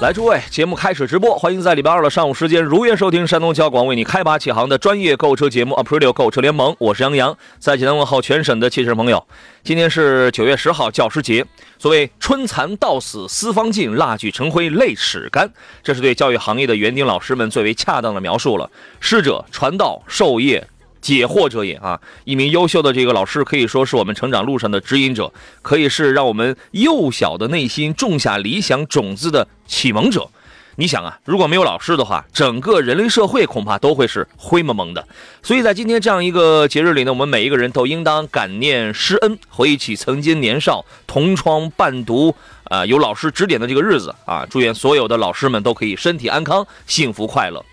来，诸位，节目开始直播，欢迎在礼拜二的上午时间如约收听山东交广为你开拔启航的专业购车节目 Aprilio 购车联盟，我是杨洋，在济南问候全省的汽车朋友。今天是九月十号，教师节。所谓春蚕到死丝方尽，蜡炬成灰泪始干，这是对教育行业的园丁老师们最为恰当的描述了。师者，传道授业。解惑者也啊！一名优秀的这个老师可以说是我们成长路上的指引者，可以是让我们幼小的内心种下理想种子的启蒙者。你想啊，如果没有老师的话，整个人类社会恐怕都会是灰蒙蒙的。所以在今天这样一个节日里呢，我们每一个人都应当感念师恩，回忆起曾经年少同窗伴读，啊，有老师指点的这个日子啊！祝愿所有的老师们都可以身体安康，幸福快乐。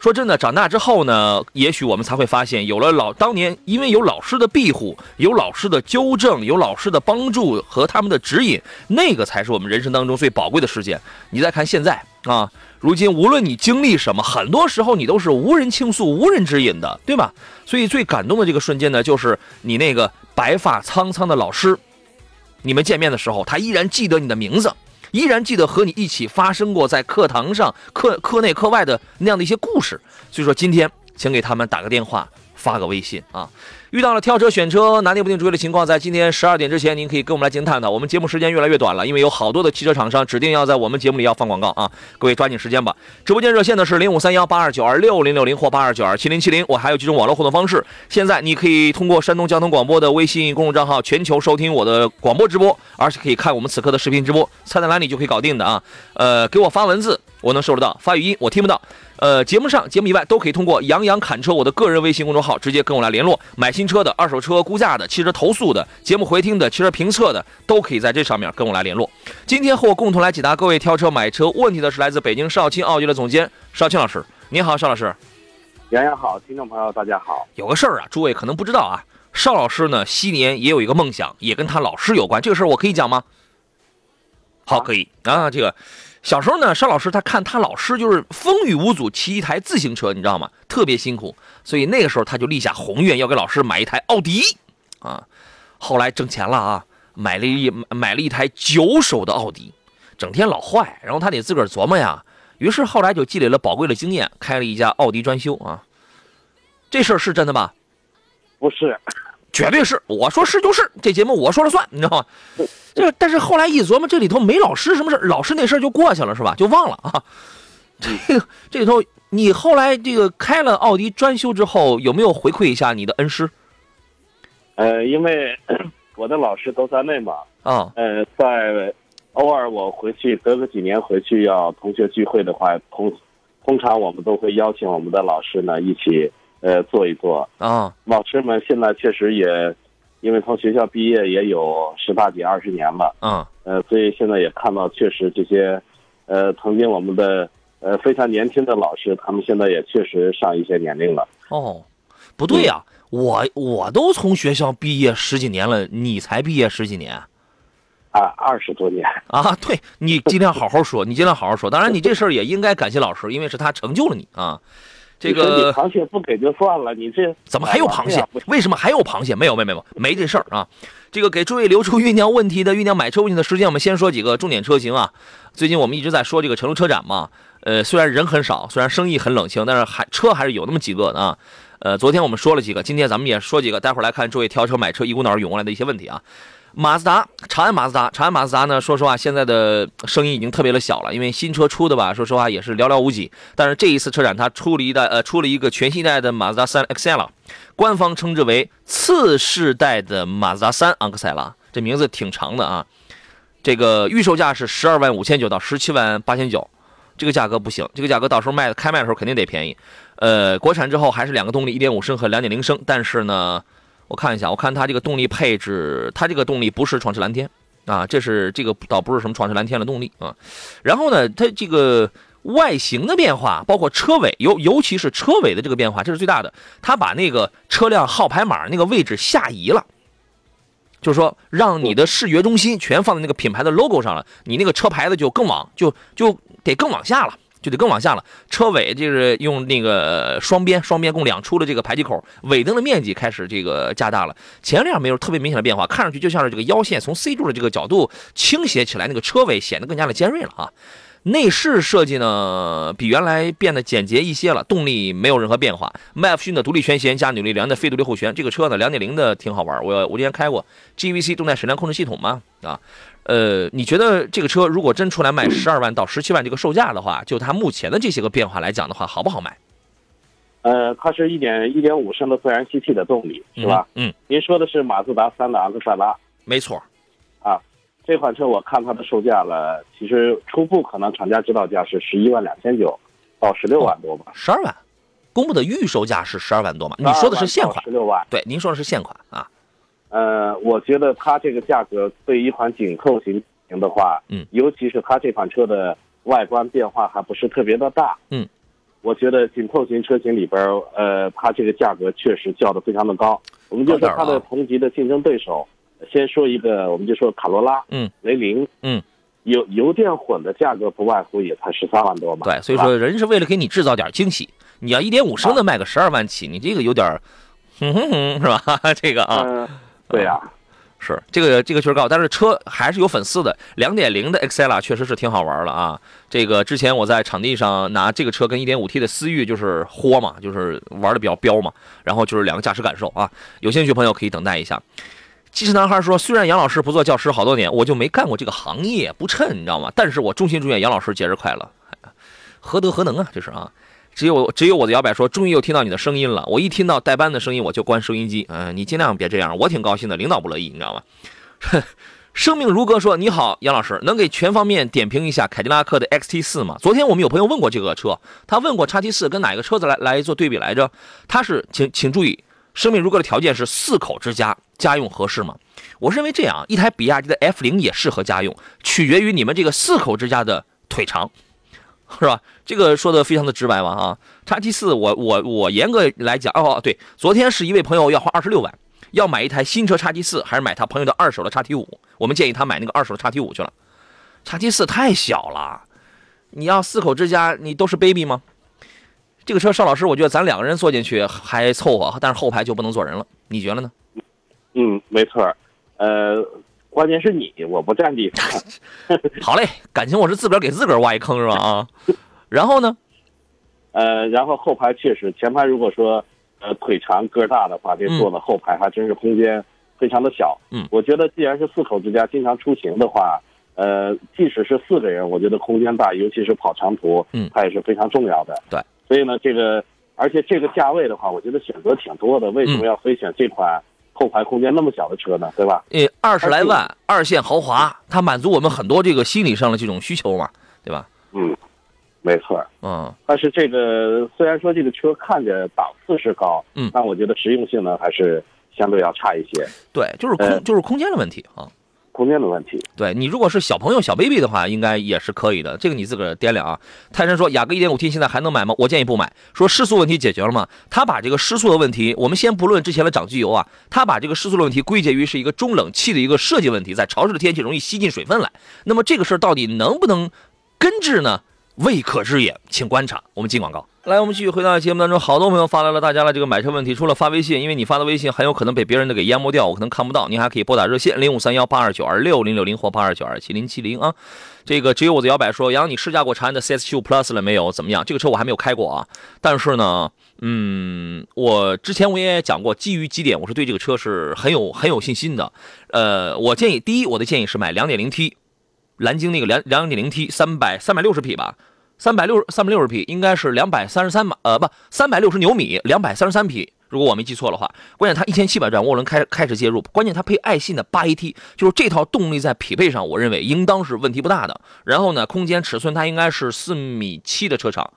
说真的，长大之后呢，也许我们才会发现，有了老当年，因为有老师的庇护，有老师的纠正，有老师的帮助和他们的指引，那个才是我们人生当中最宝贵的时间。你再看现在啊，如今无论你经历什么，很多时候你都是无人倾诉、无人指引的，对吧？所以最感动的这个瞬间呢，就是你那个白发苍苍的老师，你们见面的时候，他依然记得你的名字。依然记得和你一起发生过在课堂上、课课内课外的那样的一些故事，所以说今天请给他们打个电话。发个微信啊！遇到了挑车、选车拿捏不定主意的情况，在今天十二点之前，您可以跟我们来进行探讨。我们节目时间越来越短了，因为有好多的汽车厂商指定要在我们节目里要放广告啊！各位抓紧时间吧。直播间热线呢是零五三幺八二九二六零六零或八二九二七零七零，我还有几种网络互动方式。现在你可以通过山东交通广播的微信公众账号全球收听我的广播直播，而且可以看我们此刻的视频直播，菜单栏里就可以搞定的啊！呃，给我发文字，我能收得到；发语音，我听不到。呃，节目上、节目以外都可以通过“杨洋侃车”我的个人微信公众号直接跟我来联络。买新车的、二手车估价的、汽车投诉的、节目回听的、汽车评测的，都可以在这上面跟我来联络。今天和我共同来解答各位挑车、买车问题的是来自北京少卿奥迪的总监少青老师。您好，邵老师。杨洋好，听众朋友大家好。有个事儿啊，诸位可能不知道啊，邵老师呢，昔年也有一个梦想，也跟他老师有关。这个事儿我可以讲吗？好，可以啊，这个。小时候呢，邵老师他看他老师就是风雨无阻骑一台自行车，你知道吗？特别辛苦，所以那个时候他就立下宏愿，要给老师买一台奥迪，啊，后来挣钱了啊，买了一买了一台九手的奥迪，整天老坏，然后他得自个儿琢磨呀，于是后来就积累了宝贵的经验，开了一家奥迪专修啊。这事儿是真的吧？不是。绝对是，我说是就是，这节目我说了算，你知道吗？这但是后来一琢磨，这里头没老师什么事老师那事儿就过去了，是吧？就忘了啊。这个这里头，你后来这个开了奥迪专修之后，有没有回馈一下你的恩师？呃，因为 我的老师都在内嘛。啊。呃，在偶尔我回去隔个几年回去要同学聚会的话，通通常我们都会邀请我们的老师呢一起。呃，做一做啊！老师们现在确实也，因为从学校毕业也有十大几二十年了，嗯，呃，所以现在也看到，确实这些，呃，曾经我们的呃非常年轻的老师，他们现在也确实上一些年龄了。哦，不对呀，我我都从学校毕业十几年了，你才毕业十几年？啊，二十多年啊！对你尽量好好说，你尽量好好说。当然，你这事儿也应该感谢老师，因为是他成就了你啊。这个螃蟹不给就算了，你这怎么还有螃蟹？为什么还有螃蟹？没有，没有，没有，没这事儿啊！这个给诸位留出酝酿问题的、酝酿买车问题的时间，我们先说几个重点车型啊。最近我们一直在说这个成都车展嘛，呃，虽然人很少，虽然生意很冷清，但是还车还是有那么几个的啊。呃，昨天我们说了几个，今天咱们也说几个，待会儿来看诸位挑车买车一股脑涌过来的一些问题啊。马自达，长安马自达，长安马自达呢？说实话，现在的声音已经特别的小了，因为新车出的吧，说实话也是寥寥无几。但是这一次车展，它出了一代，呃，出了一个全新一代的马自达三 X L，官方称之为次世代的马自达三昂克赛拉，这名字挺长的啊。这个预售价是十二万五千九到十七万八千九，这个价格不行，这个价格到时候卖开卖的时候肯定得便宜。呃，国产之后还是两个动力，一点五升和两点零升，但是呢，我看一下，我看它这个动力配置，它这个动力不是创驰蓝天啊，这是这个倒不是什么创驰蓝天的动力啊。然后呢，它这个外形的变化，包括车尾，尤尤其是车尾的这个变化，这是最大的。它把那个车辆号牌码那个位置下移了。就是说，让你的视觉中心全放在那个品牌的 logo 上了，你那个车牌子就更往就就得更往下了，就得更往下了。车尾就是用那个双边双边共两出的这个排气口，尾灯的面积开始这个加大了。前脸没有特别明显的变化，看上去就像是这个腰线从 C 柱的这个角度倾斜起来，那个车尾显得更加的尖锐了啊。内饰设计呢，比原来变得简洁一些了，动力没有任何变化。麦弗逊的独立悬弦加扭力梁的非独立后悬，这个车呢，两点零的挺好玩，我我之前开过 GVC 动态矢量控制系统嘛，啊，呃，你觉得这个车如果真出来卖十二万到十七万这个售价的话，就它目前的这些个变化来讲的话，好不好卖？呃，它是一点一点五升的自然吸气的动力，是吧？嗯，您说的是马自达三的昂克赛拉，没错。啊这款车我看它的售价了，其实初步可能厂家指导价是十一万两千九到十六万多吧。十二万，公布的预售价是十二万多嘛？你说的是现款？十六万。对，您说的是现款啊。呃，我觉得它这个价格对一款紧凑型型的话，嗯，尤其是它这款车的外观变化还不是特别的大，嗯，我觉得紧凑型车型里边，呃，它这个价格确实叫的非常的高。我们就说它的同级的竞争对手。先说一个，我们就说卡罗拉，嗯，雷凌，嗯，油油电混的价格不外乎也才十三万多嘛。对，所以说人是为了给你制造点惊喜。你要一点五升的卖个十二万起，你这个有点，哼哼哼，是吧？这个啊，对呀，是这个这个确实高，但是车还是有粉丝的。两点零的 Excella 确实是挺好玩了啊。这个之前我在场地上拿这个车跟一点五 T 的思域就是豁嘛，就是玩的比较彪嘛。然后就是两个驾驶感受啊，有兴趣朋友可以等待一下。机智男孩说：“虽然杨老师不做教师好多年，我就没干过这个行业，不称，你知道吗？但是我衷心祝愿杨老师节日快乐，何德何能啊？这是啊，只有只有我的摇摆说，终于又听到你的声音了。我一听到代班的声音，我就关收音机。嗯，你尽量别这样，我挺高兴的，领导不乐意，你知道吗？生命如歌说：你好，杨老师，能给全方面点评一下凯迪拉克的 XT 四吗？昨天我们有朋友问过这个车，他问过叉 T 四跟哪个车子来来做对比来着？他是请请注意。”生命如歌的条件是四口之家，家用合适吗？我认为这样，一台比亚迪的 F 零也适合家用，取决于你们这个四口之家的腿长，是吧？这个说的非常的直白嘛啊。叉 T 四，我我我严格来讲，哦对，昨天是一位朋友要花二十六万，要买一台新车叉 T 四，还是买他朋友的二手的叉 T 五？我们建议他买那个二手的叉 T 五去了，叉 T 四太小了，你要四口之家，你都是 baby 吗？这个车，邵老师，我觉得咱两个人坐进去还凑合，但是后排就不能坐人了，你觉得呢？嗯，没错呃，关键是你，我不占地方。好嘞，感情我是自个儿给自个儿挖一坑是吧？啊，然后呢？呃，然后后排确实，前排如果说呃腿长个大的话，这坐的后排还真是空间非常的小。嗯，我觉得既然是四口之家，经常出行的话，呃，即使是四个人，我觉得空间大，尤其是跑长途，嗯，它也是非常重要的。对。所以呢，这个而且这个价位的话，我觉得选择挺多的。为什么要非选这款后排空间那么小的车呢？对吧？呃，二十来万，二线豪华，它满足我们很多这个心理上的这种需求嘛，对吧？嗯，没错。嗯，但是这个虽然说这个车看着档次是高，嗯，但我觉得实用性呢还是相对要差一些。对，就是空，就是空间的问题啊。空间的问题，对你如果是小朋友小 baby 的话，应该也是可以的。这个你自个儿掂量啊。泰山说，雅阁 1.5T 现在还能买吗？我建议不买。说失速问题解决了吗？他把这个失速的问题，我们先不论之前的涨机油啊，他把这个失速的问题归结于是一个中冷器的一个设计问题，在潮湿的天气容易吸进水分来。那么这个事儿到底能不能根治呢？未可知也，请观察。我们进广告。来，我们继续回到节目当中。好多朋友发来了大家的这个买车问题，除了发微信，因为你发的微信很有可能被别人的给淹没掉，我可能看不到。您还可以拨打热线零五三幺八二九二六零六零或八二九二七零七零啊。这个只有我的摇摆说，杨，你试驾过长安的 CS 七五 Plus 了没有？怎么样？这个车我还没有开过啊。但是呢，嗯，我之前我也讲过，基于几点，我是对这个车是很有很有信心的。呃，我建议，第一，我的建议是买两点零 T，蓝鲸那个两两点零 T，三百三百六十匹吧。三百六十三百六十匹应该是两百三十三马，呃不，三百六十牛米，两百三十三匹，如果我没记错的话。关键它一千七百转涡轮开开始介入，关键它配爱信的八 AT，就是这套动力在匹配上，我认为应当是问题不大的。然后呢，空间尺寸它应该是四米七的车长，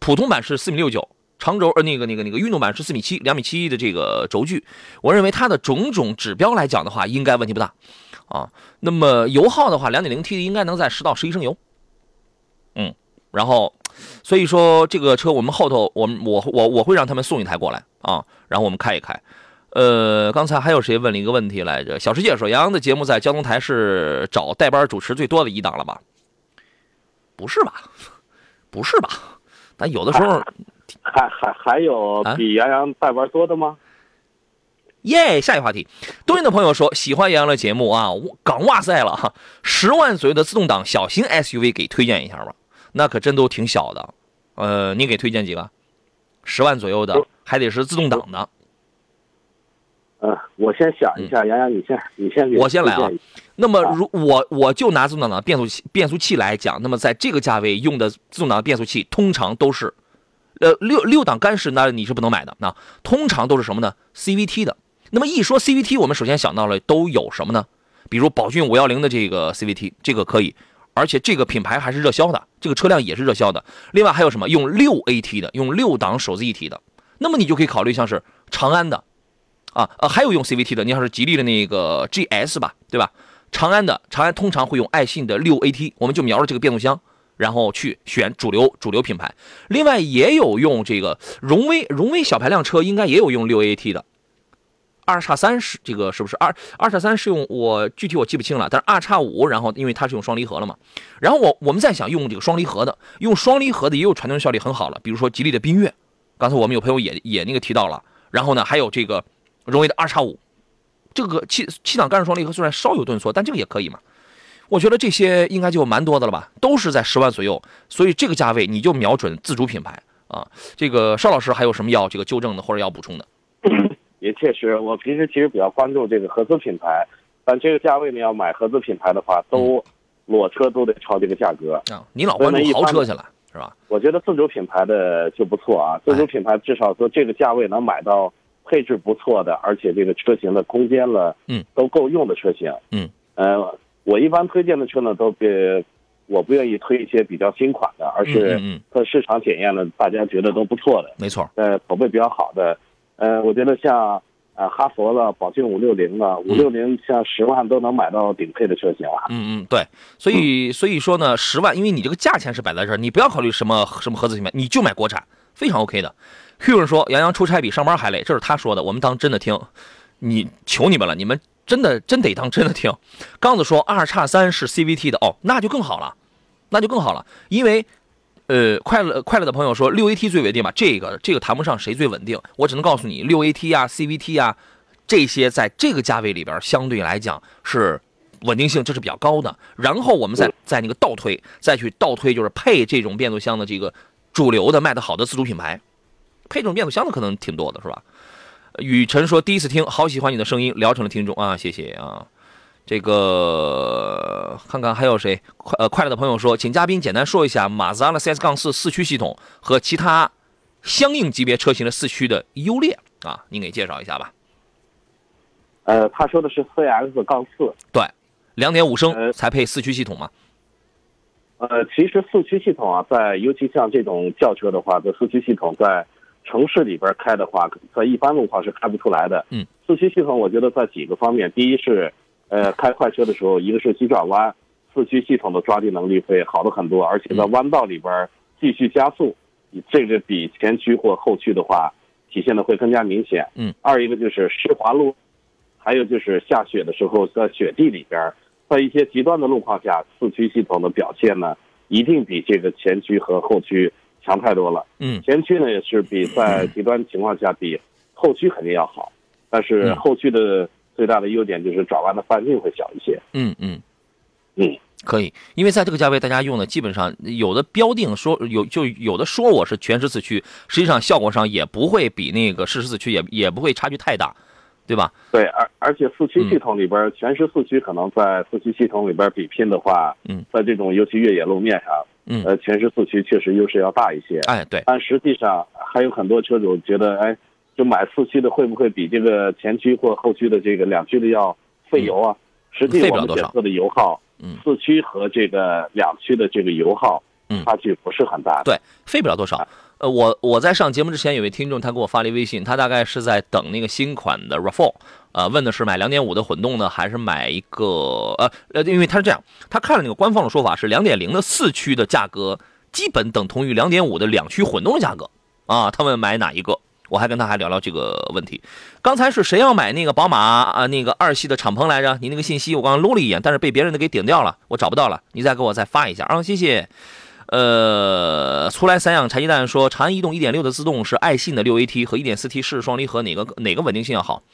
普通版是四米六九，长轴呃那个那个那个运动版是四米七，两米七一的这个轴距，我认为它的种种指标来讲的话，应该问题不大啊。那么油耗的话，两点零 T 的应该能在十到十一升油，嗯，然后所以说这个车我们后头我们我我我会让他们送一台过来啊，然后我们开一开。呃，刚才还有谁问了一个问题来着？小世界说杨洋的节目在交通台是找代班主持最多的一档了吧？不是吧？不是吧？但有的时候，还 还还有比杨洋代班多的吗？耶！下一个话题，多音的朋友说喜欢杨洋的节目啊，港哇塞了哈！十万左右的自动挡小型 SUV 给推荐一下吧，那可真都挺小的。呃，你给推荐几个？十万左右的，还得是自动挡的。嗯，我先想一下，杨洋，你先，你先给，我先来啊。那么，如我我就拿自动挡的变速器变速器来讲，那么在这个价位用的自动挡变速器，通常都是，呃，六六档干式，那你是不能买的。那通常都是什么呢？CVT 的。那么一说 CVT，我们首先想到了都有什么呢？比如宝骏五幺零的这个 CVT，这个可以，而且这个品牌还是热销的，这个车辆也是热销的。另外还有什么？用六 AT 的，用六档手自一体的，那么你就可以考虑像是长安的。啊呃，还有用 CVT 的，你要是吉利的那个 GS 吧，对吧？长安的长安通常会用爱信的六 AT，我们就瞄着这个变速箱，然后去选主流主流品牌。另外也有用这个荣威荣威小排量车，应该也有用六 AT 的。二叉三是这个是不是二二叉三是用我具体我记不清了，但是二叉五，然后因为它是用双离合了嘛。然后我我们在想用这个双离合的，用双离合的也有传动效率很好了，比如说吉利的缤越，刚才我们有朋友也也那个提到了。然后呢，还有这个。荣威的二叉五，这个七七档干式双离合虽然稍有顿挫，但这个也可以嘛？我觉得这些应该就蛮多的了吧，都是在十万左右，所以这个价位你就瞄准自主品牌啊。这个邵老师还有什么要这个纠正的或者要补充的？也确实，我平时其实比较关注这个合资品牌，但这个价位呢，要买合资品牌的话，都裸车都得超这个价格啊。你老关注豪车去了是吧？我觉得自主品牌的就不错啊，自主品牌至少说这个价位能买到。配置不错的，而且这个车型的空间了，嗯，都够用的车型，嗯，呃，我一般推荐的车呢，都别，我不愿意推一些比较新款的，而是在市场检验了，大家觉得都不错的，没错，呃，口碑比较好的，呃，我觉得像呃哈佛了、宝骏五六零了，五六零像十万都能买到顶配的车型了，嗯嗯，对，所以所以说呢，十万，因为你这个价钱是摆在这儿，你不要考虑什么什么合资品牌，你就买国产，非常 OK 的。Q 人说：“杨洋出差比上班还累，这是他说的，我们当真的听。你求你们了，你们真的真得当真的听。”刚子说：“二叉三是 CVT 的哦，那就更好了，那就更好了。因为，呃，快乐快乐的朋友说六 AT 最稳定吧？这个这个谈不上谁最稳定，我只能告诉你，六 AT 啊，CVT 啊，这些在这个价位里边相对来讲是稳定性这是比较高的。然后我们再再那个倒推，再去倒推，就是配这种变速箱的这个主流的卖的好的自主品牌。”配这种变速箱的可能挺多的，是吧？雨辰说第一次听，好喜欢你的声音，聊成了听众啊，谢谢啊。这个看看还有谁？快呃快乐的朋友说，请嘉宾简单说一下马自达的 CS 杠四四驱系统和其他相应级别车型的四驱的优劣啊，您给介绍一下吧。呃，他说的是 CS 杠四，对，两点五升才配四驱系统嘛。呃，其实四驱系统啊，在尤其像这种轿车的话，这四驱系统在城市里边开的话，在一般路况是开不出来的。嗯，四驱系统我觉得在几个方面，第一是，呃，开快车的时候，一个是急转弯，四驱系统的抓地能力会好的很多，而且在弯道里边继续加速，这个比前驱或后驱的话体现的会更加明显。嗯，二一个就是湿滑路，还有就是下雪的时候在雪地里边，在一些极端的路况下，四驱系统的表现呢，一定比这个前驱和后驱。强太多了，嗯，前驱呢也是比在极端情况下比后驱肯定要好，但是后驱的最大的优点就是转弯的半径会小一些，嗯嗯嗯，可以，因为在这个价位大家用的基本上有的标定说有就有的说我是全时四驱，实际上效果上也不会比那个适时四驱也也不会差距太大，对吧？对，而而且四驱系统里边全时四驱可能在四驱系统里边比拼的话，嗯，在这种尤其越野路面上。嗯，呃，全时四驱确实优势要大一些。哎，对。但实际上还有很多车主觉得，哎，就买四驱的会不会比这个前驱或后驱的这个两驱的要费油啊？实际我们检测的油耗，嗯，四驱和这个两驱的这个油耗嗯差距不是很大的。对，费不了多少。呃，我我在上节目之前，有位听众他给我发了一微信，他大概是在等那个新款的 RAV4，呃，问的是买2.5的混动呢，还是买一个呃呃，因为他是这样，他看了那个官方的说法是2.0的四驱的价格基本等同于2.5的两驱混动的价格啊，他问买哪一个？我还跟他还聊聊这个问题。刚才是谁要买那个宝马啊那个二系的敞篷来着？你那个信息我刚刚搂了一眼，但是被别人的给顶掉了，我找不到了，你再给我再发一下啊，谢谢。呃，出来散养柴鸡蛋说，长安逸动1.6的自动是爱信的 6AT 和 1.4T 湿式双离合哪个哪个稳定性要好？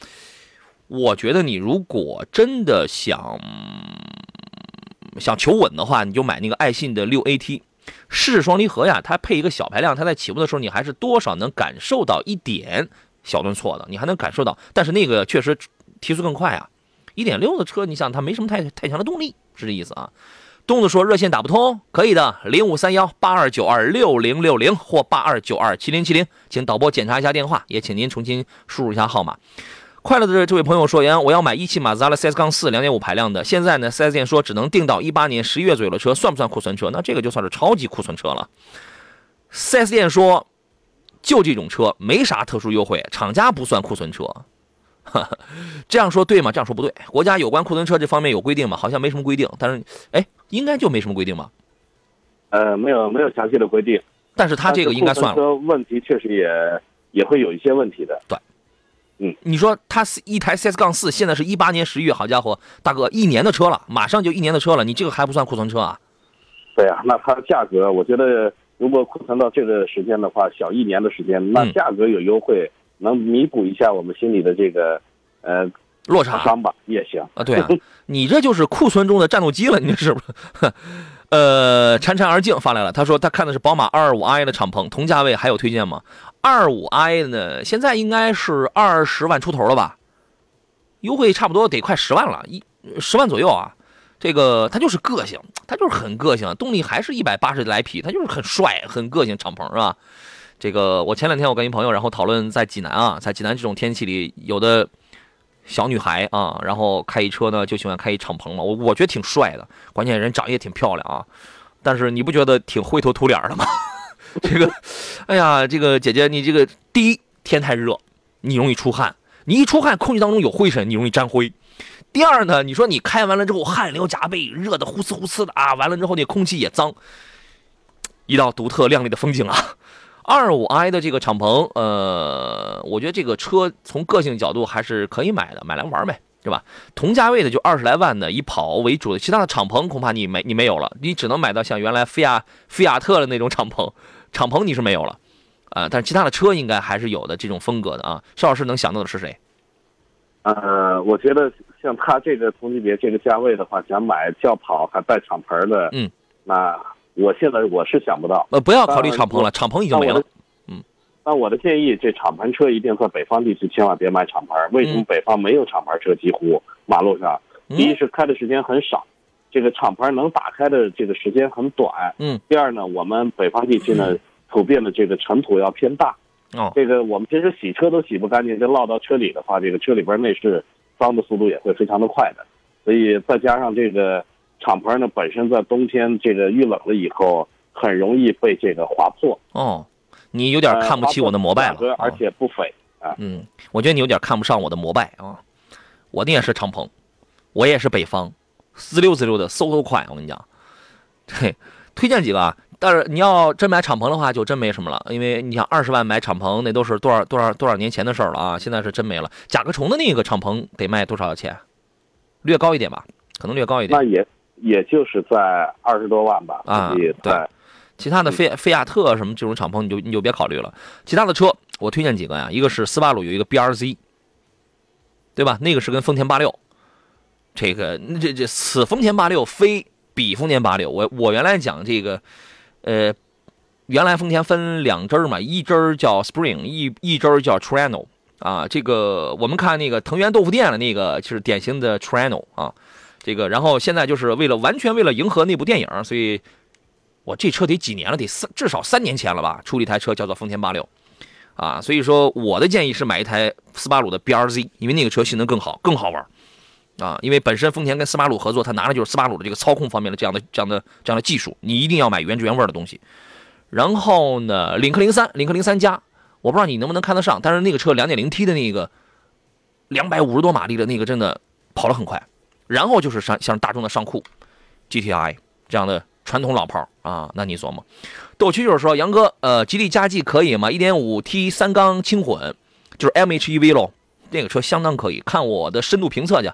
我觉得你如果真的想想求稳的话，你就买那个爱信的 6AT 湿式双离合呀，它配一个小排量，它在起步的时候你还是多少能感受到一点小顿挫的，你还能感受到，但是那个确实提速更快啊。一点六的车，你想它没什么太太强的动力，是这意思啊。东子说热线打不通，可以的，零五三幺八二九二六零六零或八二九二七零七零，请导播检查一下电话，也请您重新输入一下号码。快乐的这位朋友说：“杨，我要买一汽马自达的 CS 杠四两点五排量的，现在呢，四 S 店说只能定到一八年十一月左右的车，算不算库存车？那这个就算是超级库存车了。四 S 店说，就这种车没啥特殊优惠，厂家不算库存车。这样说对吗？这样说不对。国家有关库存车这方面有规定吗？好像没什么规定，但是，哎，应该就没什么规定吧？呃，没有没有详细的规定，但是他这个应该算了。问题确实也也会有一些问题的。你说它是一台 CS 杠四，现在是一八年十一月，好家伙，大哥，一年的车了，马上就一年的车了，你这个还不算库存车啊？对啊，那它价格，我觉得如果库存到这个时间的话，小一年的时间，那嗯价格有优惠，能弥补一下我们心里的这个呃落差伤吧，也行。啊，对啊，你这就是库存中的战斗机了，你这是不是？呃，潺潺而静发来了，他说他看的是宝马 225i 的敞篷，同价位还有推荐吗？225i 呢，现在应该是二十万出头了吧？优惠差不多得快十万了，一十万左右啊。这个它就是个性，它就是很个性，动力还是一百八十来匹，它就是很帅、很个性敞篷是吧？这个我前两天我跟一朋友然后讨论在济南啊，在济南这种天气里，有的小女孩啊，然后开一车呢就喜欢开一敞篷嘛，我我觉得挺帅的，关键人长得也挺漂亮啊，但是你不觉得挺灰头土脸的吗？这个，哎呀，这个姐姐你这个第一天太热，你容易出汗，你一出汗，空气当中有灰尘，你容易沾灰。第二呢，你说你开完了之后汗流浃背，热的呼呲呼呲的啊，完了之后那空气也脏，一道独特亮丽的风景啊。二五 i 的这个敞篷，呃，我觉得这个车从个性角度还是可以买的，买来玩呗，对吧？同价位的就二十来万的，以跑为主的，其他的敞篷恐怕你没你没有了，你只能买到像原来菲亚菲亚特的那种敞篷，敞篷你是没有了，啊、但是其他的车应该还是有的这种风格的啊。邵老师能想到的是谁？呃，我觉得像他这个同级别这个价位的话，想买轿跑还带敞篷的，嗯，那我现在我是想不到。呃，不要考虑敞篷了，敞篷已经没了那我的。那我的建议，这敞篷车一定在北方地区千万别买敞篷。为什么嗯北方没有敞篷车？几乎马路上，嗯第一是开的时间很少，这个敞篷能打开的这个时间很短。嗯。第二呢，我们北方地区呢，普遍的这个尘土要偏大。哦，这个我们平时洗车都洗不干净，这落到车里的话，这个车里边内饰脏的速度也会非常的快的。所以再加上这个敞篷呢，本身在冬天这个遇冷了以后，很容易被这个划破。哦，你有点看不起我的摩拜了。而啊且不菲啊。嗯，我觉得你有点看不上我的摩拜啊。我那也是敞篷，我也是北方，滋溜滋溜的，嗖嗖快。我跟你讲，嘿，推荐几个啊。但是你要真买敞篷的话，就真没什么了，因为你想二十万买敞篷，那都是多少多少多少年前的事儿了啊！现在是真没了。甲壳虫的那个敞篷得卖多少钱？略高一点吧，可能略高一点那。也也就是在二十多万吧，啊对其他的菲菲亚特什么这种敞篷你就你就别考虑了。其他的车我推荐几个呀，一个是斯巴鲁有一个 BRZ，对吧？那个是跟丰田八六，这个这这此丰田八六非彼丰田八六。我我原来讲这个，呃，原来丰田分两支嘛，一支儿叫 Spring，一一支儿叫 Trano 啊。这个我们看那个藤原豆腐店的那个就是典型的 Trano 啊。这个，然后现在就是为了完全为了迎合那部电影，所以我这车得几年了，得三至少三年前了吧，出了一台车叫做丰田八六，啊，所以说我的建议是买一台斯巴鲁的 BRZ，因为那个车性能更好，更好玩，啊，因为本身丰田跟斯巴鲁合作，他拿的就是斯巴鲁的这个操控方面的这样的这样的这样的技术，你一定要买原汁原味的东西。然后呢，领克零三，领克零三加，我不知道你能不能看得上，但是那个车两点零 T 的那个两百五十多马力的那个真的跑得很快。然后就是像像大众的尚酷、GTI 这样的传统老炮啊，那你琢磨。逗趣就是说，杨哥，呃，吉利嘉际可以吗？一点五 T 三缸轻混，就是 MHEV 喽，那个车相当可以。看我的深度评测去，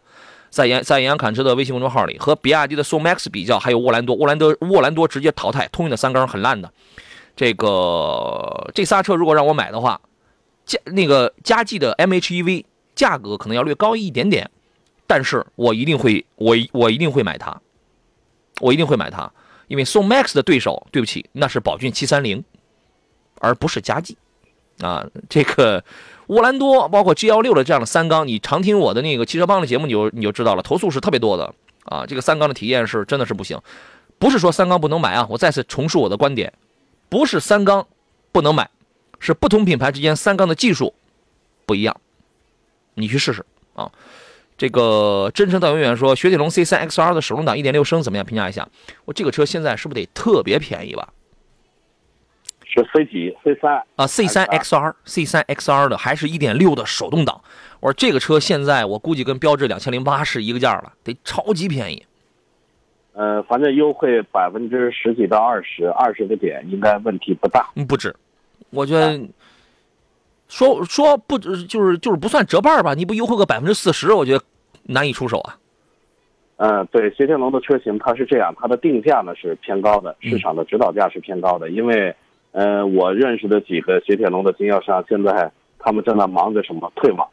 在杨在杨洋侃车的微信公众号里，和比亚迪的宋 MAX 比较，还有沃兰多，沃兰多沃兰多直接淘汰，通用的三缸很烂的。这个这仨车如果让我买的话，嘉那个嘉际的 MHEV 价格可能要略高一点点。但是我一定会，我我一定会买它，我一定会买它，因为宋 MAX 的对手，对不起，那是宝骏七三零，而不是嘉际，啊，这个沃兰多包括 G 幺六的这样的三缸，你常听我的那个汽车帮的节目，你就你就知道了，投诉是特别多的啊，这个三缸的体验是真的是不行，不是说三缸不能买啊，我再次重述我的观点，不是三缸不能买，是不同品牌之间三缸的技术不一样，你去试试啊。这个真诚到永远说，雪铁龙 C3 XR 的手动挡1.6升怎么样？评价一下。我这个车现在是不是得特别便宜吧？是 C 几 C 三啊 C 三 XR C 三 XR 的还是一点六的手动挡？我说这个车现在我估计跟标致两千零八是一个价了，得超级便宜。呃，反正优惠百分之十几到二十，二十个点应该问题不大。嗯，不止，我觉得。说说不就是就是不算折半吧？你不优惠个百分之四十，我觉得难以出手啊。嗯，对，雪铁龙的车型它是这样，它的定价呢是偏高的，市场的指导价是偏高的。因为，呃，我认识的几个雪铁龙的经销商，现在他们正在忙着什么退网。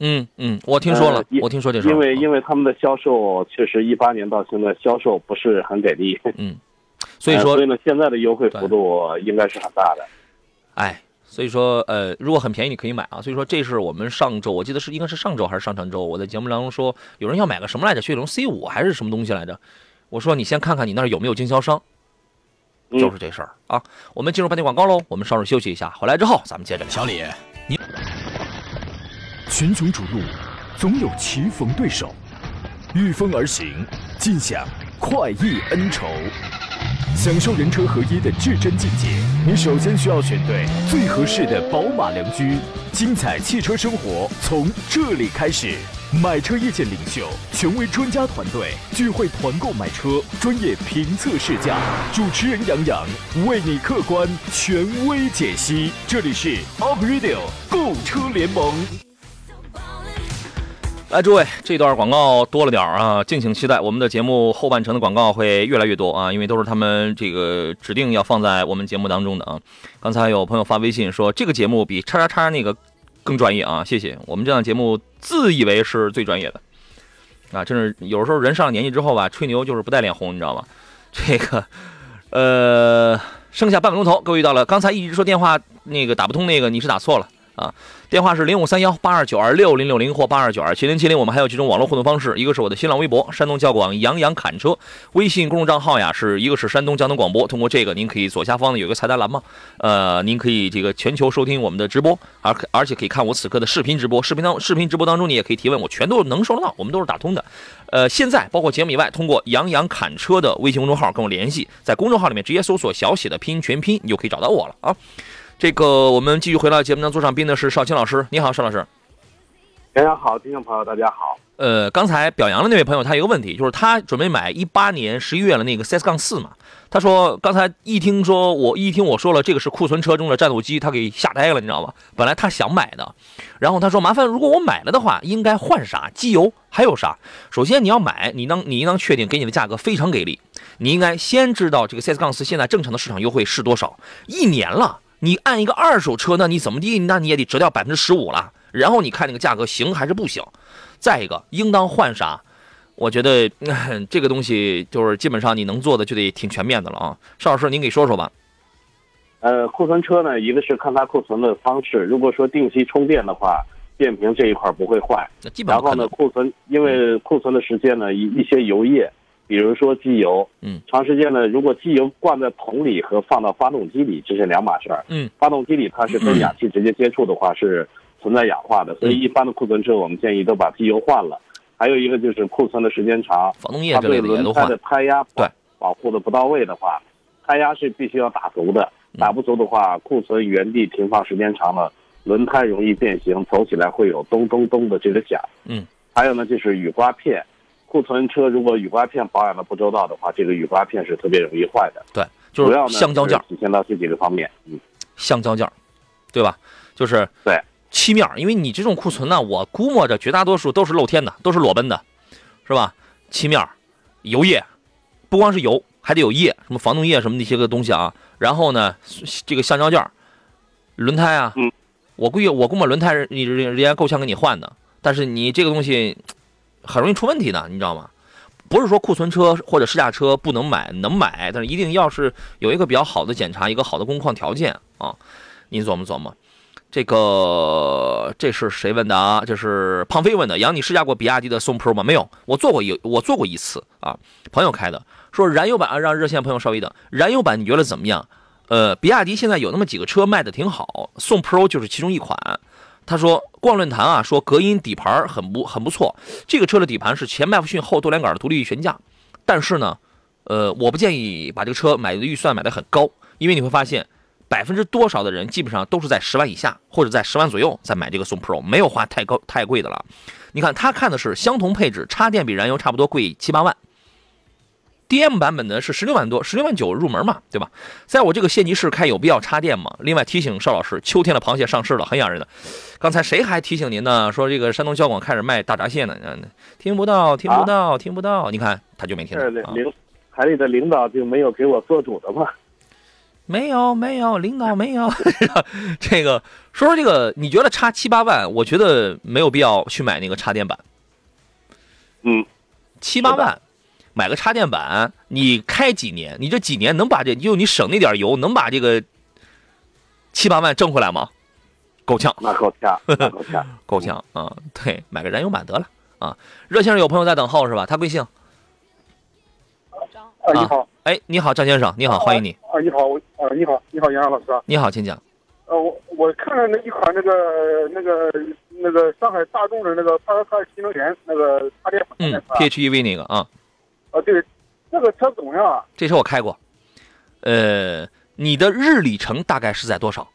嗯嗯，我听说了，我听说这事。因为因为他们的销售确实一八年到现在销售不是很给力。嗯，所以说，所以呢，现在的优惠幅度应该是很大的。哎。所以说，呃，如果很便宜，你可以买啊。所以说，这是我们上周，我记得是应该是上周还是上上周，我在节目当中说，有人要买个什么来着？雪铁龙 C 五还是什么东西来着？我说你先看看你那儿有没有经销商，就是这事儿啊。我们进入半天广告喽，我们稍事休息一下，回来之后咱们接着聊。小李，你群雄逐鹿，总有棋逢对手，御风而行，尽享快意恩仇。享受人车合一的至臻境界，你首先需要选对最合适的宝马良驹。精彩汽车生活从这里开始，买车意见领袖，权威专家团队聚会团购买车，专业评测试驾，主持人杨洋为你客观权威解析。这里是 Up Radio 购车联盟。来，诸位，这段广告多了点啊，敬请期待我们的节目后半程的广告会越来越多啊，因为都是他们这个指定要放在我们节目当中的啊。刚才有朋友发微信说这个节目比叉叉叉那个更专业啊，谢谢。我们这档节目自以为是最专业的啊，真是有时候人上了年纪之后吧，吹牛就是不带脸红，你知道吗？这个，呃，剩下半个钟头，各位遇到了刚才一直说电话那个打不通那个，你是打错了啊。电话是零五三幺八二九二六零六零或八二九二七零七零。我们还有几种网络互动方式，一个是我的新浪微博山东交广杨洋侃车，微信公众账号呀是一个是山东交通广播。通过这个，您可以左下方呢有一个菜单栏嘛，呃，您可以这个全球收听我们的直播，而而且可以看我此刻的视频直播。视频当视频直播当中，你也可以提问，我全都能收得到，我们都是打通的。呃，现在包括节目以外，通过杨洋侃车的微信公众号跟我联系，在公众号里面直接搜索小写的拼音全拼，你就可以找到我了啊。这个，我们继续回到节目当中，坐上宾的是邵青老师。你好，邵老师。大家好，听众朋友，大家好。呃，刚才表扬的那位朋友，他有个问题，就是他准备买一八年十一月的那个 CS 杠四嘛。他说，刚才一听说我一听我说了这个是库存车中的战斗机，他给吓呆了，你知道吗？本来他想买的，然后他说，麻烦如果我买了的话，应该换啥机油，还有啥？首先你要买，你能你应当确定给你的价格非常给力，你应该先知道这个 CS 杠四现在正常的市场优惠是多少，一年了。你按一个二手车，那你怎么地？那你也得折掉百分之十五了。然后你看那个价格行还是不行？再一个，应当换啥？我觉得 这个东西就是基本上你能做的就得挺全面的了啊。邵老师，您给说说吧。呃，库存车呢，一个是看它库存的方式。如果说定期充电的话，电瓶这一块不会坏。然后呢，库存因为库存的时间呢，一一些油液。比如说机油，嗯，长时间呢，如果机油灌在桶里和放到发动机里，这是两码事儿，嗯，发动机里它是跟氧气直接接触的话是存在氧化的，所以一般的库存车我们建议都把机油换了，还有一个就是库存的时间长，防冻液它之类对轮胎的。胎压对。保护的不到位的话，胎压是必须要打足的，嗯。打不足的话，库存原地停放时间长了，轮胎容易变形，走起来会有咚咚咚的这个响。嗯，还有呢就是雨刮片，库存车如果雨刮片保养的不周到的话，这个雨刮片是特别容易坏的。对，就是橡胶件体现到这几个方面。嗯，橡胶件，对吧？就是对漆面，因为你这种库存呢，我估摸着绝大多数都是露天的，都是裸奔的，是吧？漆面、油液，不光是油，还得有液，什么防冻液什么那些个东西啊。然后呢，这个橡胶件，轮胎啊，嗯，我估计我估摸轮胎人你人人家够呛给你换的，但是你这个东西很容易出问题的，你知道吗？不是说库存车或者试驾车不能买，能买，但是一定要是有一个比较好的检查，一个好的工况条件啊。你琢磨琢磨，这个这是谁问的啊？这是胖飞问的。杨，你试驾过比亚迪的宋 Pro 吗？没有，我做过一我做过一次啊，朋友开的。说燃油版啊，让热线朋友稍微等。燃油版你觉得怎么样？呃，比亚迪现在有那么几个车卖的挺好，宋 Pro 就是其中一款。他说逛论坛啊，说隔音底盘很不很不错。这个车的底盘是前麦弗逊后多连杆的独立悬架，但是呢，呃，我不建议把这个车买的预算买的很高，因为你会发现百分之多少的人基本上都是在十万以下或者在十万左右在买这个宋 Pro，没有花太高太贵的了。你看他看的是相同配置，插电比燃油差不多贵七八万。DM 版本呢是十六万多，十六万九入门嘛，对吧？在我这个县级市开有必要插电吗？另外提醒邵老师，秋天的螃蟹上市了，很养人的。刚才谁还提醒您呢？说这个山东交广开始卖大闸蟹呢？嗯，听不到，听不到，听不到。你看他就没听这到、啊。领台里的领导就没有给我做主的吗？没有，没有，领导没有。这个说说这个，你觉得差七八万？我觉得没有必要去买那个插电版。嗯，七八万买个插电板，你开几年？你这几年能把这就你省那点油，能把这个七八万挣回来吗？够呛，那够呛，那够呛。够呛啊！对，买个燃油版得了啊。热线上有朋友在等候是吧？他贵姓？啊，你好，哎，你好，张先生，你好，欢迎你。啊，你好，我啊，你好，你好，杨洋老师啊，你好，请讲。呃，我我看了那一款那个那个那个上海大众的那个帕萨特新能源那个插电嗯，，PHEV 那个啊，啊，对，这个车怎么样啊？这车我开过。呃，你的日里程大概是在多少？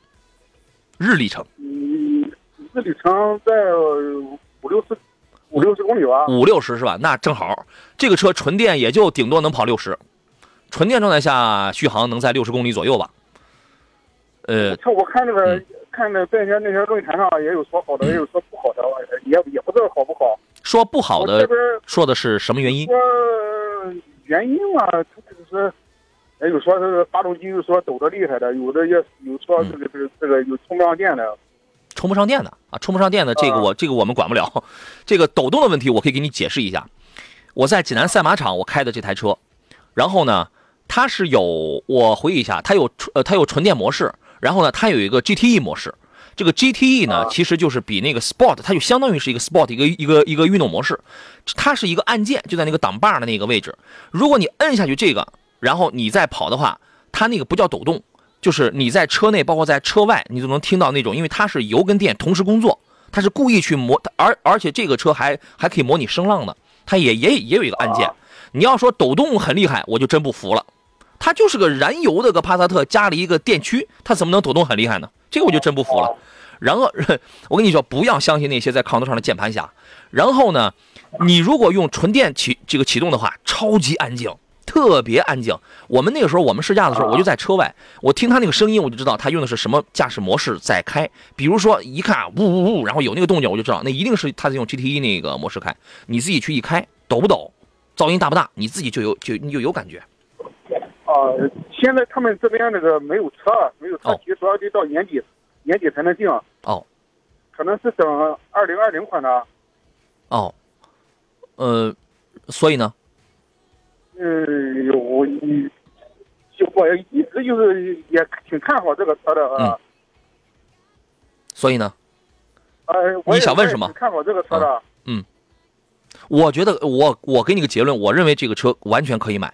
日里程嗯，日里程在五六十五六十公里吧。五六十是吧？那正好，这个车纯电也就顶多能跑六十，纯电状态下续航能在六十公里左右吧。呃，这我看那个、嗯看那在那那些论坛上也有说好的，也有说不好的，也也不知道好不好。说不好的说的是什么原因？说原因嘛，它这个是，哎，有说是发动机有说抖得厉害的，有的也有说这个这个这个有充不上电的。充不上电的啊，充不上电的这个我这个我们管不了。这个抖动的问题，我可以给你解释一下。我在济南赛马场我开的这台车，然后呢，它是有我回忆一下，它有纯呃它有纯电模式，然后呢它有一个 GTE 模式。这个 GTE 呢啊，其实就是比那个 Sport，它就相当于是一个 Sport 一个一个一个运动模式，它是一个按键，就在那个挡把的那个位置。如果你摁下去这个，然后你再跑的话，它那个不叫抖动，就是你在车内，包括在车外，你都能听到那种，因为它是油跟电同时工作，它是故意去模，而而且这个车还还可以模拟声浪的，它也也也有一个按键。你要说抖动很厉害，我就真不服了。它就是个燃油的个帕萨特加了一个电驱，它怎么能抖动很厉害呢？这个我就真不服了。然后 我跟你说，不要相信那些在炕头上的键盘侠。然后呢，你如果用纯电启这个启动的话，超级安静，特别安静。我们那个时候我们试驾的时候，我就在车外，我听他那个声音，我就知道他用的是什么驾驶模式在开。比如说一看呜呜呜，然后有那个动静，我就知道那一定是他在用 GTE 那个模式开。你自己去一开，抖不抖，噪音大不大，你自己就有就你就有感觉。啊，现在他们这边那个没有车，没有车哦提，说得到年底年底才能定，哦可能是等二零二零款的。哦，呃，所以呢，嗯，我一就我一直就是也挺看好这个车的啊。所以呢，你想问什么看好这个车的。嗯我觉得我我给你个结论，我认为这个车完全可以买，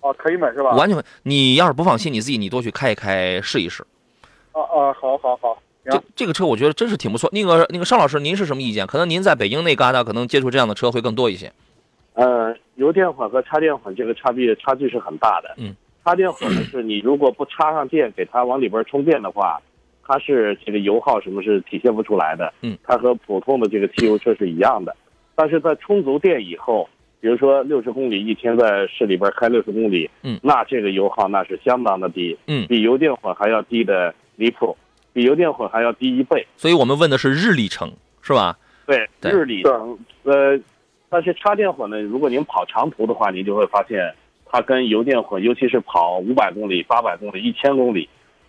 哦，可以买是吧？完全。你要是不放心，你自己你多去开一开试一试。啊啊，好好好，这这个车我觉得真是挺不错。那个那个邵老师，您是什么意见？可能您在北京那旮瘩，可能接触这样的车会更多一些。呃，油电混和插电混这个差别差距是很大的。嗯，插电混呢是你如果不插上电给它往里边充电的话，它是这个油耗什么是体现不出来的。嗯，它和普通的这个汽油车是一样的。但是在充足电以后，比如说六十公里一天在市里边开六十公里，嗯，那这个油耗那是相当的低，嗯比油电混还要低的离谱，比油电混还要低一倍。所以我们问的是日里程，是吧？对，对日里程，呃，但是插电混呢，如果您跑长途的话，您就会发现它跟油电混，尤其是跑五百公里、八百公里、一千公里，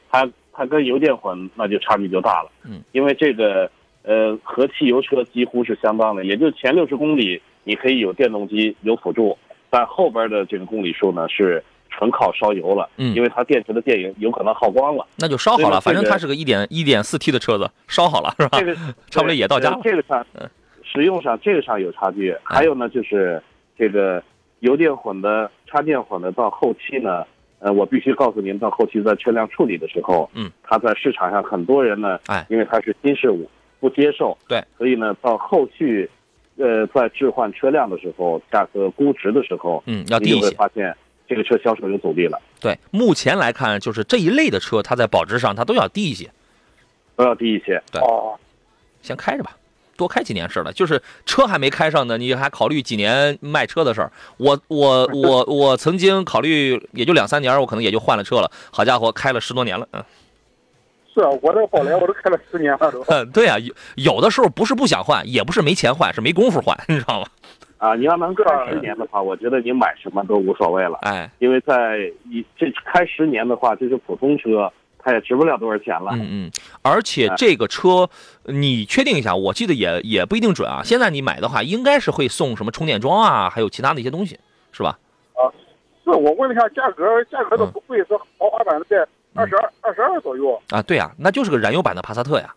它它跟油电混那就差距就大了。嗯，因为这个呃和汽油车几乎是相当的，也就前六十公里你可以有电动机有辅助，但后边的这个公里数呢是纯靠烧油了。嗯因为它电池的电有有可能耗光了。那就烧好了，反正它是个一点一点四 T 的车子，烧好了是吧这？个差不多也到家这个上嗯，使用上这个上有差距。还有呢，就是这个油电混的、插电混的，到后期呢，呃，我必须告诉您，到后期在车辆处理的时候，嗯，它在市场上很多人呢，哎因为它是新事物，不接受，对，所以呢，到后续，呃，在置换车辆的时候，价格估值的时候，嗯，要你就会低一些。发现这个车销售有阻力了，对，目前来看，就是这一类的车，它在保值上它都要低一些。都要低一些。对哦，先开着吧，多开几年是了。就是车还没开上呢，你还考虑几年卖车的事儿。我我 我我曾经考虑，也就两三年，我可能也就换了车了。好家伙，开了十多年了，嗯。是啊，我这个宝来我都开了十年了都。嗯，对啊，有有的时候不是不想换，也不是没钱换，是没工夫换，你知道吗？啊，你要能开十年的话，我觉得你买什么都无所谓了。哎，因为在你这开十年的话，这是普通车，它也值不了多少钱了。嗯嗯，而且这个车你确定一下，我记得也也不一定准啊。现在你买的话，应该是会送什么充电桩啊，还有其他的一些东西，是吧？啊是我问了一下价格，价格都不贵，是豪华版的在二十二二十二左右。啊，对啊，那就是个燃油版的帕萨特呀。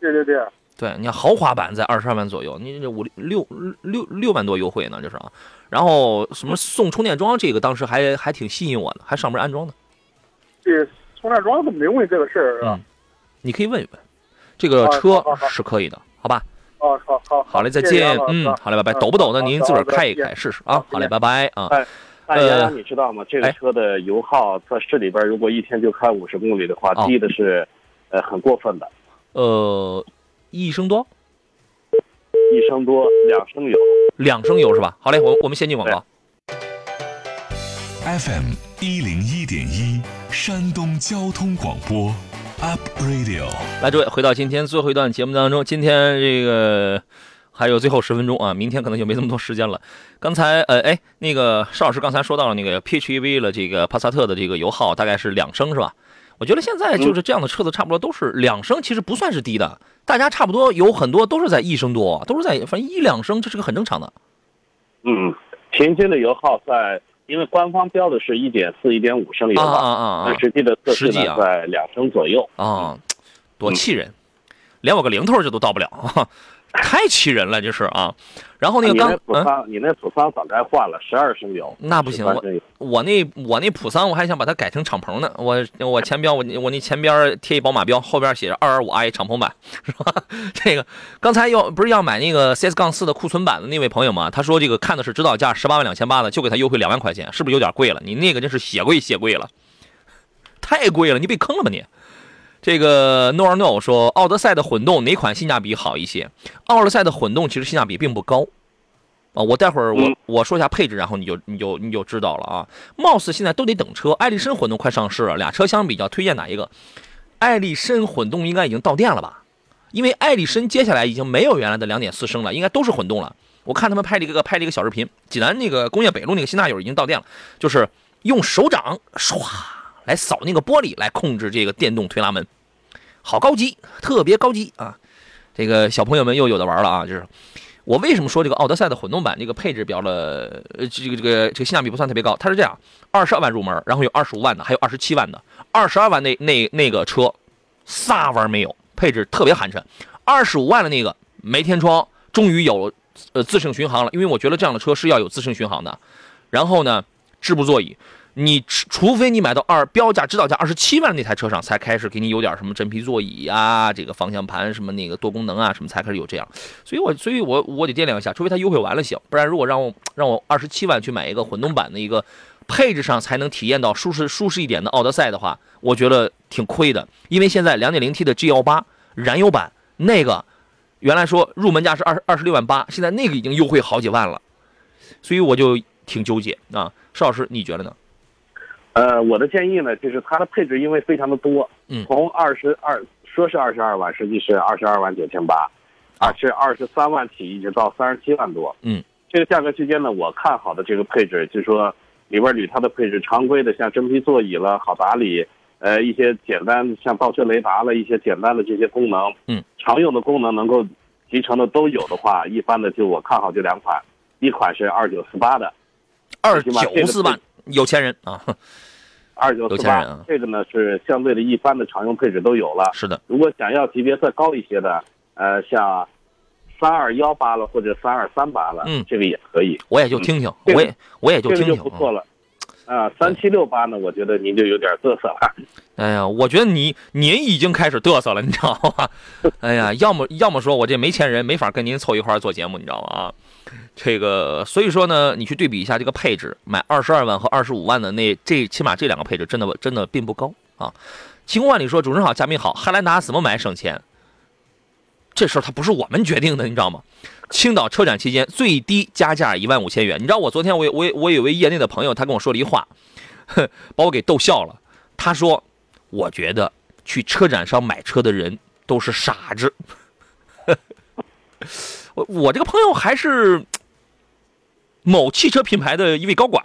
对对对，对，你看豪华版在二十二万左右，你这五六六六万多优惠呢，就是啊。然后什么送充电桩，这个当时还还挺吸引我的，还上门安装的。这充电桩怎么没问这个事儿是吧？嗯，你可以问一问，这个啊车是可以的，好吧？哦，好好好嘞，再谢谢见嗯，好嘞，拜拜。嗯抖不抖呢，您自个儿开一开试试啊。好嘞，拜拜啊。哎，但呃杨，你知道吗？这个哎车的油耗在市里边，如果一天就开五十公里的话，哦低的是，呃，很过分的，呃，一升多，一升多，两升油。两升油是吧？好嘞，我我们先进广告。FM 一零一点一，山东交通广播，Up Radio。来，诸位，回到今天最后一段节目当中，今天这个还有最后十分钟啊，明天可能就没这么多时间了。刚才呃，哎，那个邵老师刚才说到了那个 PHEV 了，这个帕萨特的这个油耗大概是两升是吧？我觉得现在就是这样的车子，差不多都是两升，其实不算是低的，大家差不多有很多都是在一升多，都是在反正一两升，这是个很正常的。嗯，平均的油耗在，因为官方标的是一点四、一点五升油啊啊嘛，啊啊。但实际的测试实际啊。呢在两升左右。啊，多气人，连我个零头这都到不了，太气人了，这是啊。然后那个刚你那普嗯。桑，你那普桑早该换了，十二升油。那不行13升油我那我那普桑我还想把它改成敞篷呢，我我前边我我那前边贴一宝马标，后边写着二二五 i 敞篷版，是吧？这个刚才要不是要买那个 CS 杠四的库存版的那位朋友嘛，他说这个看的是指导价十八万两千八的，就给他优惠两万块钱，是不是有点贵了？你那个真是血贵血贵了，太贵了，你被坑了吧你？这个 No or No 说，奥德赛的混动哪款性价比好一些？奥德赛的混动其实性价比并不高。啊，我待会儿我嗯我说一下配置，然后你就你就你就知道了啊。貌似现在都得等车，艾力绅混动快上市了，俩车相比较，推荐哪一个？艾力绅混动应该已经到店了吧？因为艾力绅接下来已经没有原来的2.4升了，应该都是混动了。我看他们拍了一个拍了一个小视频，济南那个工业北路那个新大友已经到店了，就是用手掌唰来扫那个玻璃来控制这个电动推拉门，好高级，特别高级啊！这个小朋友们又有的玩了啊，就是。我为什么说这个奥德赛的混动版这个配置表了，呃，这个这个这个性价比不算特别高？它是这样，二十二万入门，然后有二十五万的，还有二十七万的。二十二万那那那个车，啥玩没有，配置特别寒碜。二十五万的那个没天窗，终于有呃自适应巡航了，因为我觉得这样的车是要有自适应巡航的。然后呢，织布座椅，你除非你买到二标价指导价二十七万那台车上，才开始给你有点什么真皮座椅啊，这个方向盘什么那个多功能啊，什么才开始有这样。所以我所以我我得掂量一下，除非它优惠完了行，不然如果让我让我二十七万去买一个混动版的一个配置上才能体验到舒适舒适一点的奥德赛的话，我觉得挺亏的。因为现在两点零 T 的 G 幺八燃油版那个原来说入门价是二二十六万八，现在那个已经优惠好几万了，所以我就挺纠结啊。邵老师，你觉得呢？呃，我的建议呢，就是它的配置因为非常的多，嗯。从二十二说是二十二万，实际是二十二万九千八，啊，是二十三万起，一直到三十七万多。嗯，这个价格区间呢，我看好的这个配置，就是说里边铝它的配置，常规的像真皮座椅了，好打理，呃，一些简单像倒车雷达了，一些简单的这些功能，嗯，常用的功能能够集成的都有的话，一般的就我看好这两款，一款是二九四八的，二九四万，有钱人啊，二九四八这个呢是相对的一般的常用配置都有了。是的，如果想要级别再高一些的，呃，像三二幺八了或者三二三八了，嗯。这个也可以，我也就听听，这个我也我也就这个听听，就不错了。啊，三七六八呢，我觉得您就有点嘚瑟了。哎呀，我觉得你您已经开始嘚瑟了，你知道吗？哎呀，要么要么说我这没钱人没法跟您凑一块做节目，你知道吗？啊，这个所以说呢，你去对比一下这个配置，买二十二万和二十五万的那这起码这两个配置真的真的并不高啊。晴空万里说主持人好，嘉宾好，汉兰达怎么买省钱？这事儿它不是我们决定的，你知道吗？青岛车展期间最低加价一万五千元，你知道我昨天我我我有位业内的朋友，他跟我说了一话，哼，把我给逗笑了。他说：“我觉得去车展上买车的人都是傻子。我我这个朋友还是某汽车品牌的一位高管，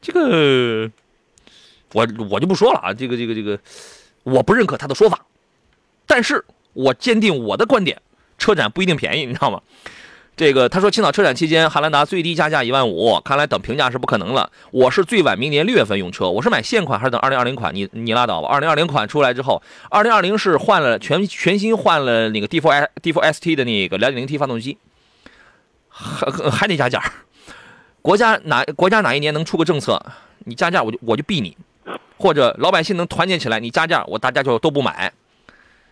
这个我我就不说了啊，这个这个这个，我不认可他的说法，但是我坚定我的观点，车展不一定便宜，你知道吗？这个他说青岛车展期间，汉兰达最低加价一万五，看来等评价是不可能了。我是最晚明年六月份用车，我是买现款还是等二零二零款？你你拉倒吧。二零二零款出来之后，二零二零是换了全全新换了那个 D4 D4 ST 的那个两点零 T 发动机，还还得加价。国家哪国家哪一年能出个政策，你加价我就我就毙你，或者老百姓能团结起来，你加价我大家就都不买，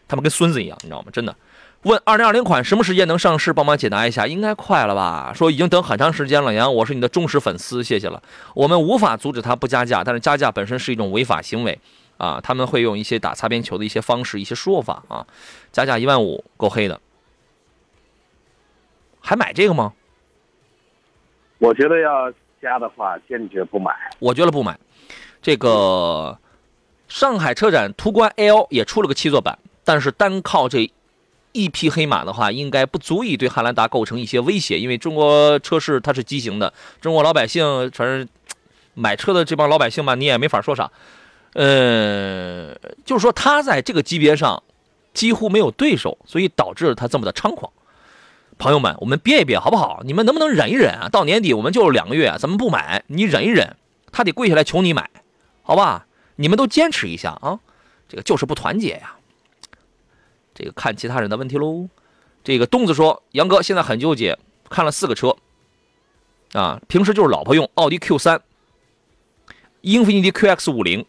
他们跟孙子一样，你知道吗？真的。问二零二零款什么时间能上市？帮忙解答一下，应该快了吧？说已经等很长时间了，杨，我是你的忠实粉丝，谢谢了。我们无法阻止他不加价，但是加价本身是一种违法行为啊！他们会用一些打擦边球的一些方式、一些说法啊，加价一万五，够黑的，还买这个吗？我觉得要加的话，坚决不买。我觉得不买。这个上海车展途观 L 也出了个七座版，但是单靠这。一匹黑马的话，应该不足以对汉兰达构成一些威胁，因为中国车市它是畸形的，中国老百姓反正买车的这帮老百姓吧，你也没法说啥。呃，就是说他在这个级别上几乎没有对手，所以导致了他这么的猖狂。朋友们，我们憋一憋好不好？你们能不能忍一忍啊？到年底我们就两个月，咱们不买，你忍一忍，他得跪下来求你买，好吧？你们都坚持一下啊！这个就是不团结呀。这个看其他人的问题喽。这个东子说：“杨哥现在很纠结，看了四个车，啊，平时就是老婆用奥迪 Q 三、英菲尼迪 QX 五零。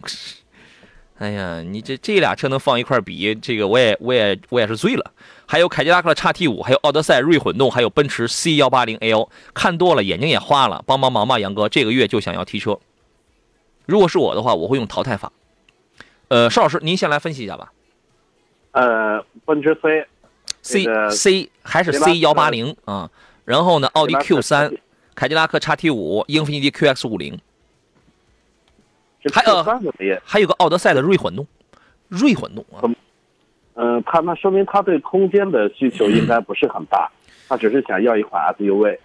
哎呀，你这这俩车能放一块比，这个我也我也我也是醉了。还有凯迪拉克的叉 T 五，还有奥德赛锐混动，还有奔驰 C 幺八零 L，看多了眼睛也花了，帮帮忙吧，杨哥，这个月就想要提车。如果是我的话，我会用淘汰法。呃，邵老师，您先来分析一下吧。”呃，奔驰 C、C 这个 C 还是 C 幺八零啊，然后呢，奥迪 Q 三、凯迪拉克 XT 五、英菲尼迪 QX 五零，这还呃 Q 三怎么也，还有个奥德赛的锐混动，锐混动啊，嗯，他那说明他对空间的需求应该不是很大，他只是想要一款 SUV，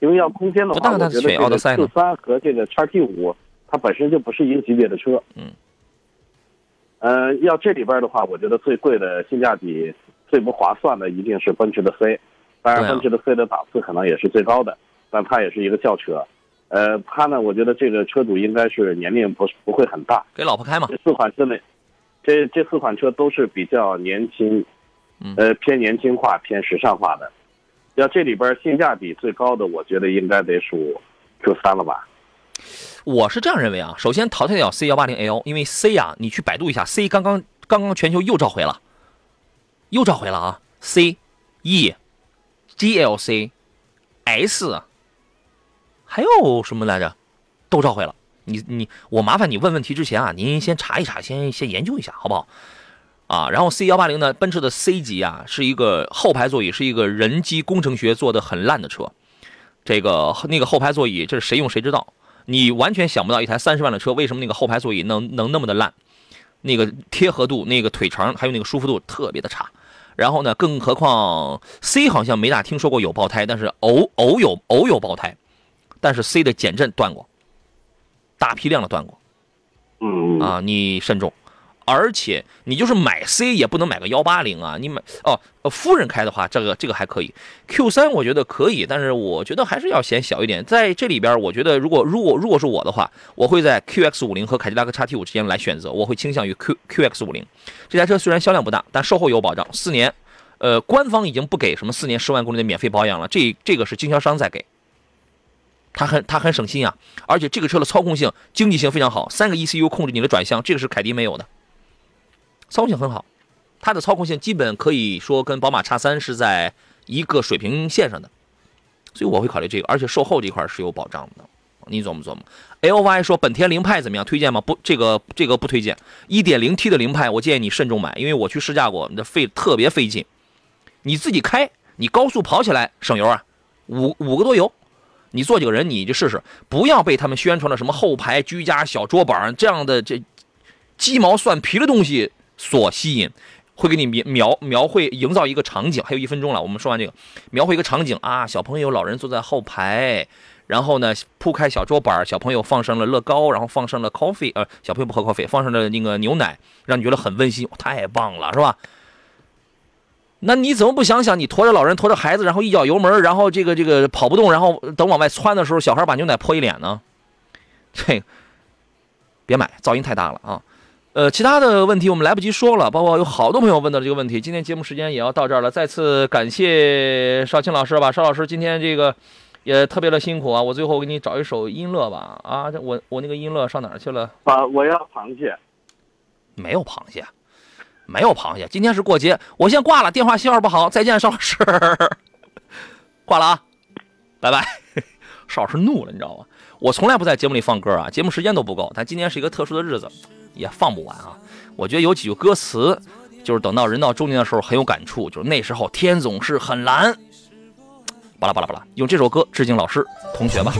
因为要空间的话，不但他我觉得选奥德赛 Q 三和这个 XT 五，它本身就不是一个级别的车。嗯。呃，要这里边的话，我觉得最贵的性价比最不划算的一定是奔驰的 C，当然奔驰的 C 的档次可能也是最高的，但它也是一个轿车。呃，它呢，我觉得这个车主应该是年龄不不会很大，给老婆开嘛这，四款车呢，这这四款车都是比较年轻，嗯呃，偏年轻化、偏时尚化的。要这里边性价比最高的，我觉得应该得数 Q 三了吧？我是这样认为啊，首先淘汰掉 C 幺八零 L，因为 C 啊，你去百度一下，C 刚刚刚刚全球又召回了，又召回了啊，C、E、GLC、S，还有什么来着？都召回了。你你我麻烦你问问题之前啊，您先查一查，先先研究一下，好不好？啊，然后 C 幺八零呢，奔驰的 C 级啊，是一个后排座椅，是一个人机工程学做的很烂的车。这个那个后排座椅，这是谁用谁知道。你完全想不到一台三十万的车，为什么那个后排座椅能能那么的烂？那个贴合度、那个腿长还有那个舒服度特别的差。然后呢，更何况 C 好像没大听说过有爆胎，但是偶偶有偶有爆胎，但是 C 的减震断过，大批量的断过。嗯啊，你慎重。而且你就是买 C 也不能买个幺八零啊，你买哦，夫人开的话，这个这个还可以。Q 三我觉得可以，但是我觉得还是要显小一点。在这里边，我觉得如果如果如果是我的话，我会在 QX 五零和凯迪拉克 x T 五之间来选择，我会倾向于 Q QX 五零。这台车虽然销量不大，但售后有保障，四年。呃，官方已经不给什么四年十万公里的免费保养了，这这个是经销商在给。他很他很省心啊，而且这个车的操控性、经济性非常好，三个 ECU 控制你的转向，这个是凯迪没有的。操控性很好，它的操控性基本可以说跟宝马叉三是在一个水平线上的，所以我会考虑这个，而且售后这块是有保障的，你琢磨琢磨。L Y 说本田凌派怎么样？推荐吗？不，这个这个不推荐。1.0T 的凌派，我建议你慎重买，因为我去试驾过，那费特别费劲。你自己开，你高速跑起来省油啊，五五个多油。你坐几个人，你就试试，不要被他们宣传的什么后排居家小桌板这样的这鸡毛蒜皮的东西。所吸引，会给你描描描绘、营造一个场景。还有一分钟了，我们说完这个，描绘一个场景啊，小朋友、老人坐在后排，然后呢铺开小桌板，小朋友放上了乐高，然后放上了 coffee，呃，小朋友不喝 coffee，放上了那个牛奶，让你觉得很温馨，太棒了，是吧？那你怎么不想想，你驮着老人，驮着孩子，然后一脚油门，然后这个这个跑不动，然后等往外窜的时候，小孩把牛奶泼一脸呢？这别买，噪音太大了啊！呃，其他的问题我们来不及说了，包括有好多朋友问到这个问题。今天节目时间也要到这儿了，再次感谢邵青老师吧。邵老师今天这个也特别的辛苦啊，我最后给你找一首音乐吧。啊，我我那个音乐上哪儿去了？啊，我要螃蟹。没有螃蟹，没有螃蟹。今天是过节，我先挂了，电话信号不好。再见，邵老师，挂了啊，拜拜。邵老师怒了，你知道吗？我从来不在节目里放歌啊，节目时间都不够。但今天是一个特殊的日子。也放不完啊！我觉得有几句歌词，就是等到人到中年的时候很有感触，就是那时候天总是很蓝。巴拉巴拉巴拉，用这首歌致敬老师同学吧。